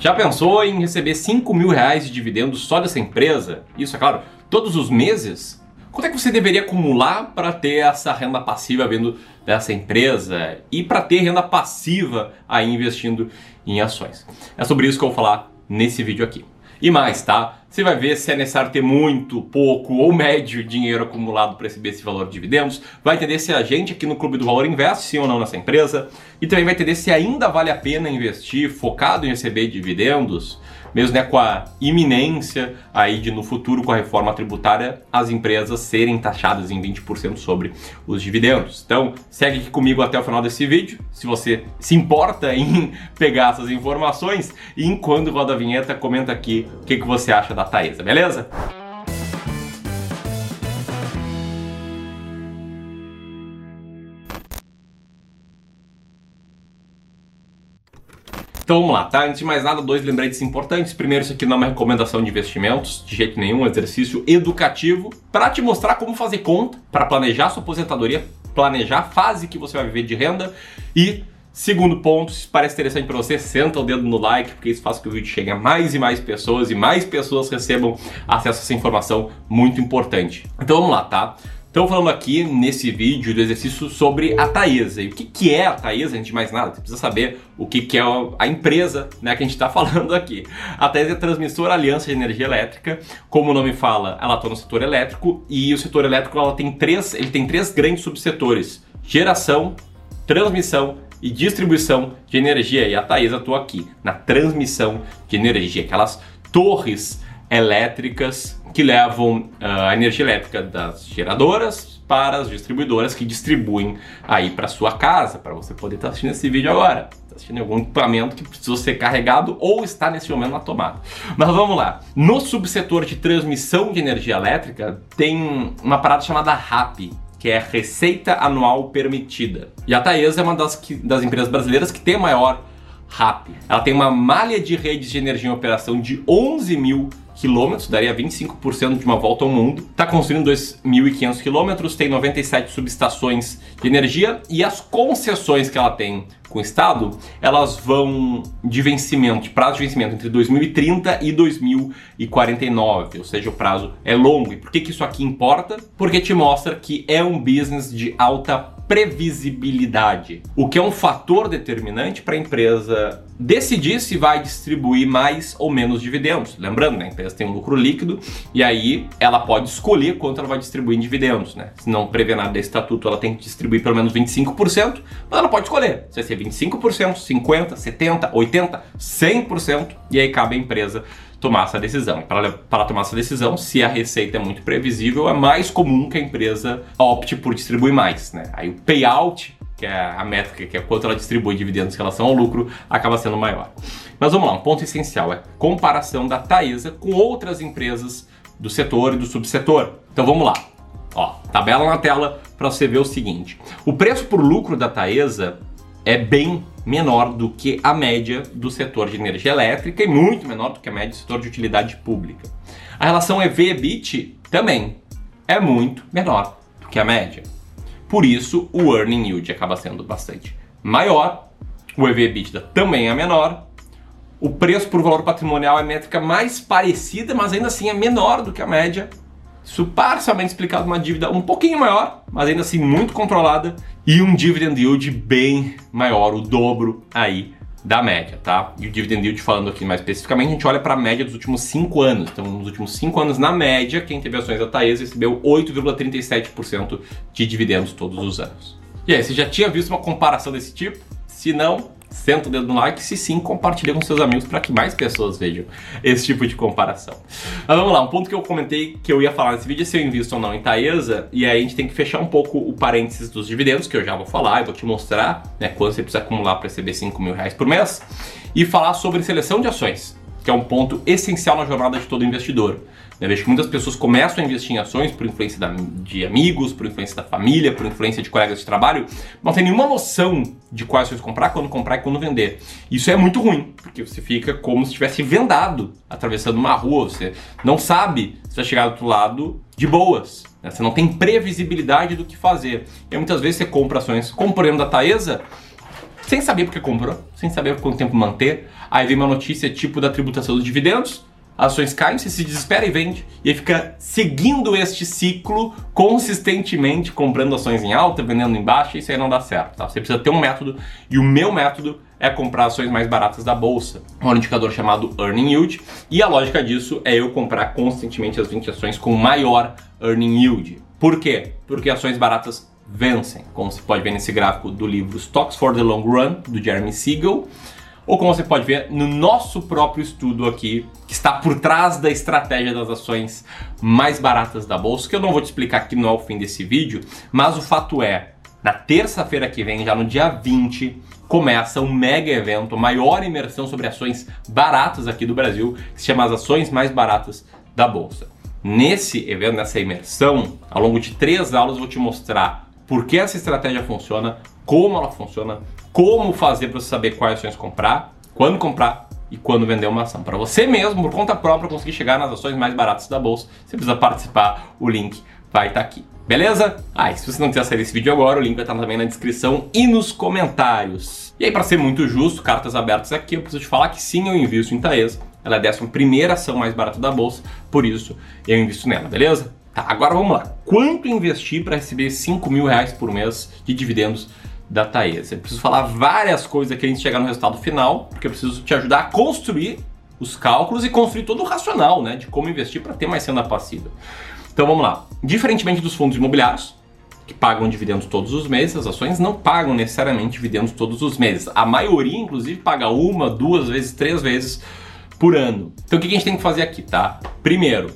Já pensou em receber 5 mil reais de dividendos só dessa empresa? Isso, é claro, todos os meses? Quanto é que você deveria acumular para ter essa renda passiva vindo dessa empresa e para ter renda passiva aí investindo em ações? É sobre isso que eu vou falar nesse vídeo aqui. E mais, tá? Você vai ver se é necessário ter muito, pouco ou médio dinheiro acumulado para receber esse valor de dividendos. Vai entender se a gente aqui no Clube do Valor investe sim ou não nessa empresa. E também vai entender se ainda vale a pena investir focado em receber dividendos mesmo né, com a iminência aí de no futuro com a reforma tributária as empresas serem taxadas em 20% sobre os dividendos. Então, segue aqui comigo até o final desse vídeo, se você se importa em pegar essas informações e enquanto roda a vinheta, comenta aqui o que, que você acha da Taesa, beleza? Então vamos lá, tá? Antes de mais nada, dois lembretes importantes. Primeiro, isso aqui não é uma recomendação de investimentos, de jeito nenhum, um exercício educativo para te mostrar como fazer conta, para planejar sua aposentadoria, planejar a fase que você vai viver de renda e Segundo ponto, se parece interessante para você, senta o dedo no like, porque isso faz com que o vídeo chegue a mais e mais pessoas e mais pessoas recebam acesso a essa informação muito importante. Então vamos lá, tá? Então falando aqui nesse vídeo do exercício sobre a Taesa. E o que, que é a Taesa, antes de mais nada, você precisa saber o que, que é a empresa né, que a gente está falando aqui. A Taesa é a transmissora Aliança de Energia Elétrica. Como o nome fala, ela atua no setor elétrico e o setor elétrico ela tem três, ele tem três grandes subsetores: geração, transmissão e distribuição de energia. E a Taesa atua aqui na transmissão de energia, aquelas torres elétricas que levam uh, a energia elétrica das geradoras para as distribuidoras que distribuem aí para sua casa, para você poder estar tá assistindo esse vídeo agora. Está assistindo algum equipamento que precisa ser carregado ou está nesse momento na tomada. Mas vamos lá. No subsetor de transmissão de energia elétrica tem uma parada chamada RAP, que é Receita Anual Permitida. E a Taesa é uma das, que, das empresas brasileiras que tem maior RAP. Ela tem uma malha de redes de energia em operação de 11 mil quilômetros, daria 25% de uma volta ao mundo. Está construindo 2.500 quilômetros, tem 97 subestações de energia e as concessões que ela tem com o Estado, elas vão de vencimento, de prazo de vencimento entre 2030 e 2049, ou seja, o prazo é longo. E por que, que isso aqui importa? Porque te mostra que é um business de alta previsibilidade, o que é um fator determinante para a empresa decidir se vai distribuir mais ou menos dividendos. Lembrando, né, a empresa tem um lucro líquido e aí ela pode escolher quanto ela vai distribuir em dividendos. Né? Se não prever nada desse estatuto, ela tem que distribuir pelo menos 25%, mas ela pode escolher se vai ser 25%, 50%, 70%, 80%, 100%, e aí cabe à empresa tomar essa decisão. Para, tomar essa decisão, se a receita é muito previsível, é mais comum que a empresa opte por distribuir mais. Né? Aí o payout, que é a métrica, que é quanto ela distribui dividendos em relação ao lucro, acaba sendo maior. Mas vamos lá, um ponto essencial é comparação da Taesa com outras empresas do setor e do subsetor. Então vamos lá. Ó, tabela na tela para você ver o seguinte. O preço por lucro da Taesa é bem menor do que a média do setor de energia elétrica e muito menor do que a média do setor de utilidade pública. A relação EV-EBIT também é muito menor do que a média. Por isso, o earning yield acaba sendo bastante maior, o EV-EBITDA também é menor, o preço por valor patrimonial é métrica mais parecida, mas ainda assim é menor do que a média isso parcialmente explicado uma dívida um pouquinho maior, mas ainda assim muito controlada, e um dividend yield bem maior, o dobro aí da média, tá? E o dividend yield falando aqui mais especificamente, a gente olha para a média dos últimos 5 anos. Então, nos últimos 5 anos, na média, quem teve ações da Taesa recebeu 8,37% de dividendos todos os anos. E aí, você já tinha visto uma comparação desse tipo? Se não, senta o dedo no like, se sim, compartilha com seus amigos para que mais pessoas vejam esse tipo de comparação. Mas vamos lá, um ponto que eu comentei que eu ia falar nesse vídeo é se eu invisto ou não em Taesa, e aí a gente tem que fechar um pouco o parênteses dos dividendos, que eu já vou falar, e vou te mostrar né, quanto você precisa acumular para receber 5 mil reais por mês, e falar sobre seleção de ações, que é um ponto essencial na jornada de todo investidor. Eu vejo que muitas pessoas começam a investir em ações por influência da, de amigos, por influência da família, por influência de colegas de trabalho, não tem nenhuma noção de quais ações comprar, quando comprar e quando vender. Isso é muito ruim, porque você fica como se estivesse vendado atravessando uma rua, você não sabe se vai chegar do outro lado de boas. Né? Você não tem previsibilidade do que fazer. E muitas vezes você compra ações, como por exemplo da Taesa, sem saber porque comprou, sem saber por quanto tempo manter. Aí vem uma notícia tipo da tributação dos dividendos, ações caem, você se desespera e vende. E fica seguindo este ciclo consistentemente, comprando ações em alta, vendendo em baixa, e isso aí não dá certo. Tá? Você precisa ter um método, e o meu método é comprar ações mais baratas da bolsa. Um indicador chamado Earning Yield, e a lógica disso é eu comprar constantemente as 20 ações com maior Earning Yield. Por quê? Porque ações baratas vencem, como você pode ver nesse gráfico do livro Stocks for the Long Run, do Jeremy Siegel ou como você pode ver no nosso próprio estudo aqui, que está por trás da estratégia das ações mais baratas da bolsa, que eu não vou te explicar aqui no fim desse vídeo, mas o fato é, na terça-feira que vem, já no dia 20, começa um mega evento, maior imersão sobre ações baratas aqui do Brasil, que se chama as ações mais baratas da bolsa. Nesse evento, nessa imersão, ao longo de três aulas, eu vou te mostrar por que essa estratégia funciona, como ela funciona, como fazer para você saber quais ações comprar, quando comprar e quando vender uma ação. Para você mesmo, por conta própria, conseguir chegar nas ações mais baratas da bolsa, você precisa participar, o link vai estar tá aqui. Beleza? Ah, e se você não quiser sair desse vídeo agora, o link vai estar também na descrição e nos comentários. E aí, para ser muito justo, cartas abertas aqui, eu preciso te falar que sim, eu invisto em Taesa. Ela é a décima primeira ação mais barata da bolsa, por isso eu invisto nela, beleza? Tá, agora vamos lá. Quanto investir para receber 5 mil reais por mês de dividendos da Taesa. Eu preciso falar várias coisas aqui antes de chegar no resultado final, porque eu preciso te ajudar a construir os cálculos e construir todo o racional, né, de como investir para ter mais renda passiva. Então vamos lá. Diferentemente dos fundos imobiliários, que pagam dividendos todos os meses, as ações não pagam necessariamente dividendos todos os meses. A maioria, inclusive, paga uma, duas vezes, três vezes por ano. Então o que a gente tem que fazer aqui, tá? Primeiro,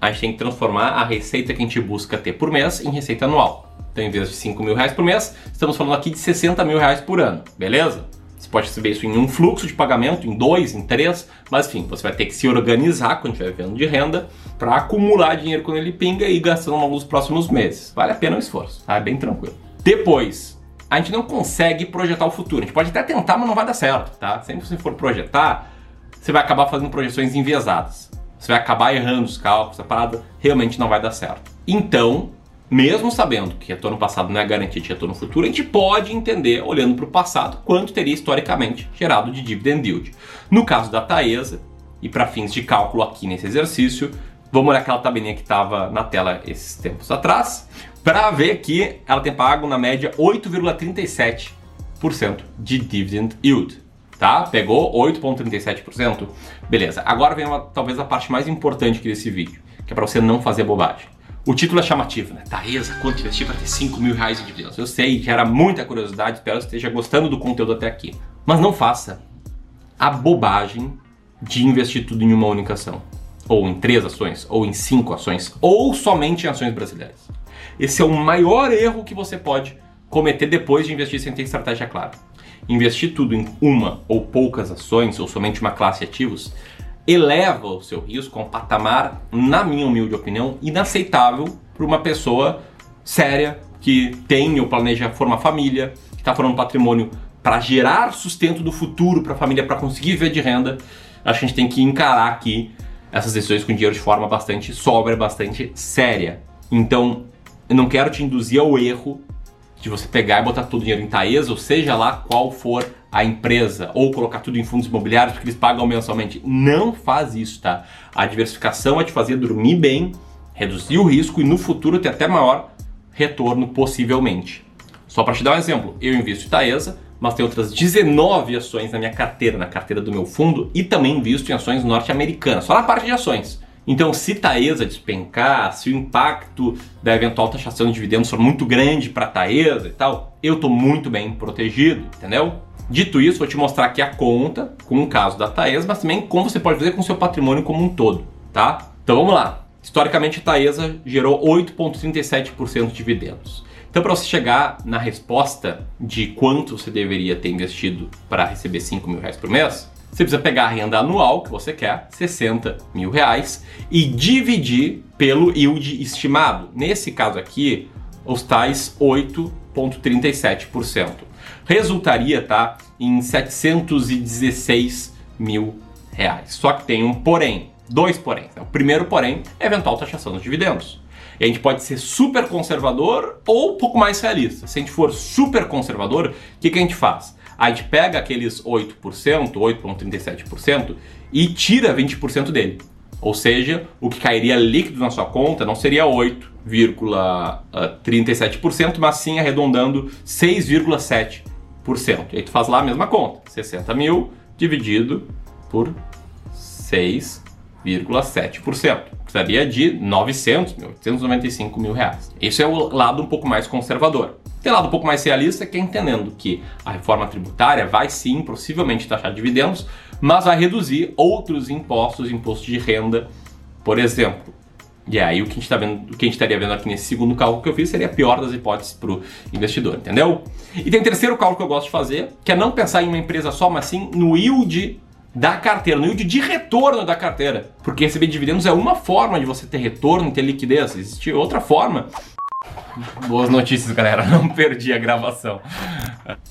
a gente tem que transformar a receita que a gente busca ter por mês em receita anual. Então, em vez de 5 mil reais por mês, estamos falando aqui de 60 mil reais por ano, beleza? Você pode receber isso em um fluxo de pagamento, em dois, em três, mas enfim, você vai ter que se organizar quando estiver vendo de renda para acumular dinheiro quando ele pinga e gastando ao longo dos próximos meses. Vale a pena o esforço, tá? É bem tranquilo. Depois, a gente não consegue projetar o futuro. A gente pode até tentar, mas não vai dar certo, tá? Sempre que você for projetar, você vai acabar fazendo projeções enviesadas. Você vai acabar errando os cálculos, a parada realmente não vai dar certo. Então, mesmo sabendo que retorno passado não é garantia de retorno futuro, a gente pode entender, olhando para o passado, quanto teria historicamente gerado de dividend yield. No caso da Taesa, e para fins de cálculo aqui nesse exercício, vamos olhar aquela tabelinha que estava na tela esses tempos atrás, para ver que ela tem pago na média 8,37% de dividend yield. Tá? Pegou 8,37%? Beleza. Agora vem uma, talvez a parte mais importante aqui desse vídeo, que é para você não fazer bobagem. O título é chamativo, né? Taesa, quanto investir para ter 5 mil reais de dividendos? Eu sei, gera muita curiosidade, espero que esteja gostando do conteúdo até aqui. Mas não faça a bobagem de investir tudo em uma única ação. Ou em três ações, ou em cinco ações, ou somente em ações brasileiras. Esse é o maior erro que você pode cometer depois de investir sem ter estratégia clara. Investir tudo em uma ou poucas ações, ou somente uma classe de ativos, eleva o seu risco a um patamar, na minha humilde opinião, inaceitável para uma pessoa séria que tem ou planeja formar família, que está formando patrimônio para gerar sustento do futuro para a família, para conseguir viver de renda. A gente tem que encarar aqui essas decisões com dinheiro de forma bastante sóbria, bastante séria. Então, eu não quero te induzir ao erro de você pegar e botar todo o dinheiro em Taesa, ou seja lá qual for a empresa, ou colocar tudo em fundos imobiliários porque eles pagam mensalmente. Não faz isso, tá? A diversificação é te fazer dormir bem, reduzir o risco e no futuro ter até maior retorno possivelmente. Só para te dar um exemplo, eu invisto em Taesa, mas tem outras 19 ações na minha carteira, na carteira do meu fundo, e também invisto em ações norte-americanas, só na parte de ações. Então, se Taesa despencar, se o impacto da eventual taxação de dividendos for muito grande para Taesa e tal, eu estou muito bem protegido, entendeu? Dito isso, vou te mostrar aqui a conta com o caso da Taesa, mas também como você pode fazer com o seu patrimônio como um todo, tá? Então vamos lá. Historicamente, a Taesa gerou 8,37% de dividendos. Então, para você chegar na resposta de quanto você deveria ter investido para receber 5 mil reais por mês, você precisa pegar a renda anual que você quer, 60 mil reais, e dividir pelo yield estimado. Nesse caso aqui, os tais 8,37%. Resultaria tá, em 716 mil reais. Só que tem um porém, dois porém. O primeiro porém é eventual taxação dos dividendos. E a gente pode ser super conservador ou um pouco mais realista. Se a gente for super conservador, o que, que a gente faz? A gente pega aqueles 8%, 8,37% e tira 20% dele. Ou seja, o que cairia líquido na sua conta não seria 8,37%, mas sim arredondando 6,7%. E aí tu faz lá a mesma conta, 60 mil dividido por 6,7%. Precisaria de 900 mil, 895 mil reais. Esse é o lado um pouco mais conservador. Tem lado um pouco mais realista que é entendendo que a reforma tributária vai sim, possivelmente, taxar dividendos, mas vai reduzir outros impostos, imposto de renda, por exemplo. E aí o que a gente, tá vendo, o que a gente estaria vendo aqui nesse segundo cálculo que eu fiz seria a pior das hipóteses para o investidor, entendeu? E tem terceiro cálculo que eu gosto de fazer, que é não pensar em uma empresa só, mas sim no yield da carteira, no yield de retorno da carteira. Porque receber dividendos é uma forma de você ter retorno, ter liquidez. Existe outra forma. Boas notícias, galera. Não perdi a gravação.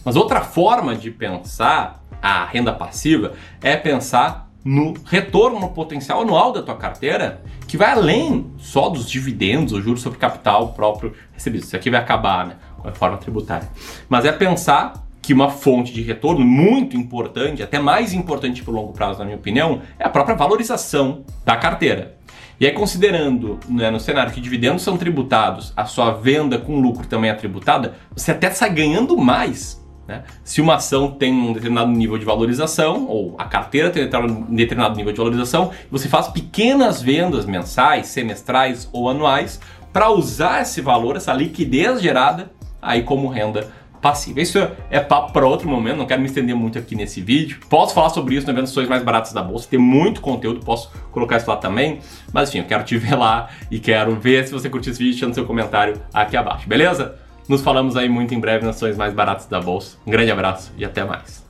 Mas outra forma de pensar a renda passiva é pensar no retorno potencial anual da tua carteira, que vai além só dos dividendos, ou juros sobre capital próprio recebido. Isso aqui vai acabar né, com a reforma tributária. Mas é pensar que uma fonte de retorno muito importante, até mais importante para o longo prazo, na minha opinião, é a própria valorização da carteira. E aí, considerando né, no cenário que dividendos são tributados, a sua venda com lucro também é tributada, você até sai ganhando mais né? Se uma ação tem um determinado nível de valorização, ou a carteira tem um determinado nível de valorização, você faz pequenas vendas mensais, semestrais ou anuais para usar esse valor, essa liquidez gerada aí como renda passiva. Isso é papo para outro momento, não quero me estender muito aqui nesse vídeo. Posso falar sobre isso no evento Sonhos Mais Baratos da Bolsa, tem muito conteúdo, posso colocar isso lá também. Mas enfim, eu quero te ver lá e quero ver se você curtiu esse vídeo, deixando seu comentário aqui abaixo, beleza? Nos falamos aí muito em breve nas ações mais baratas da bolsa. Um grande abraço e até mais.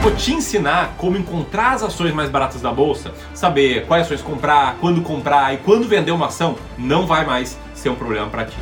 Vou te ensinar como encontrar as ações mais baratas da bolsa, saber quais ações comprar, quando comprar e quando vender uma ação, não vai mais ser um problema para ti.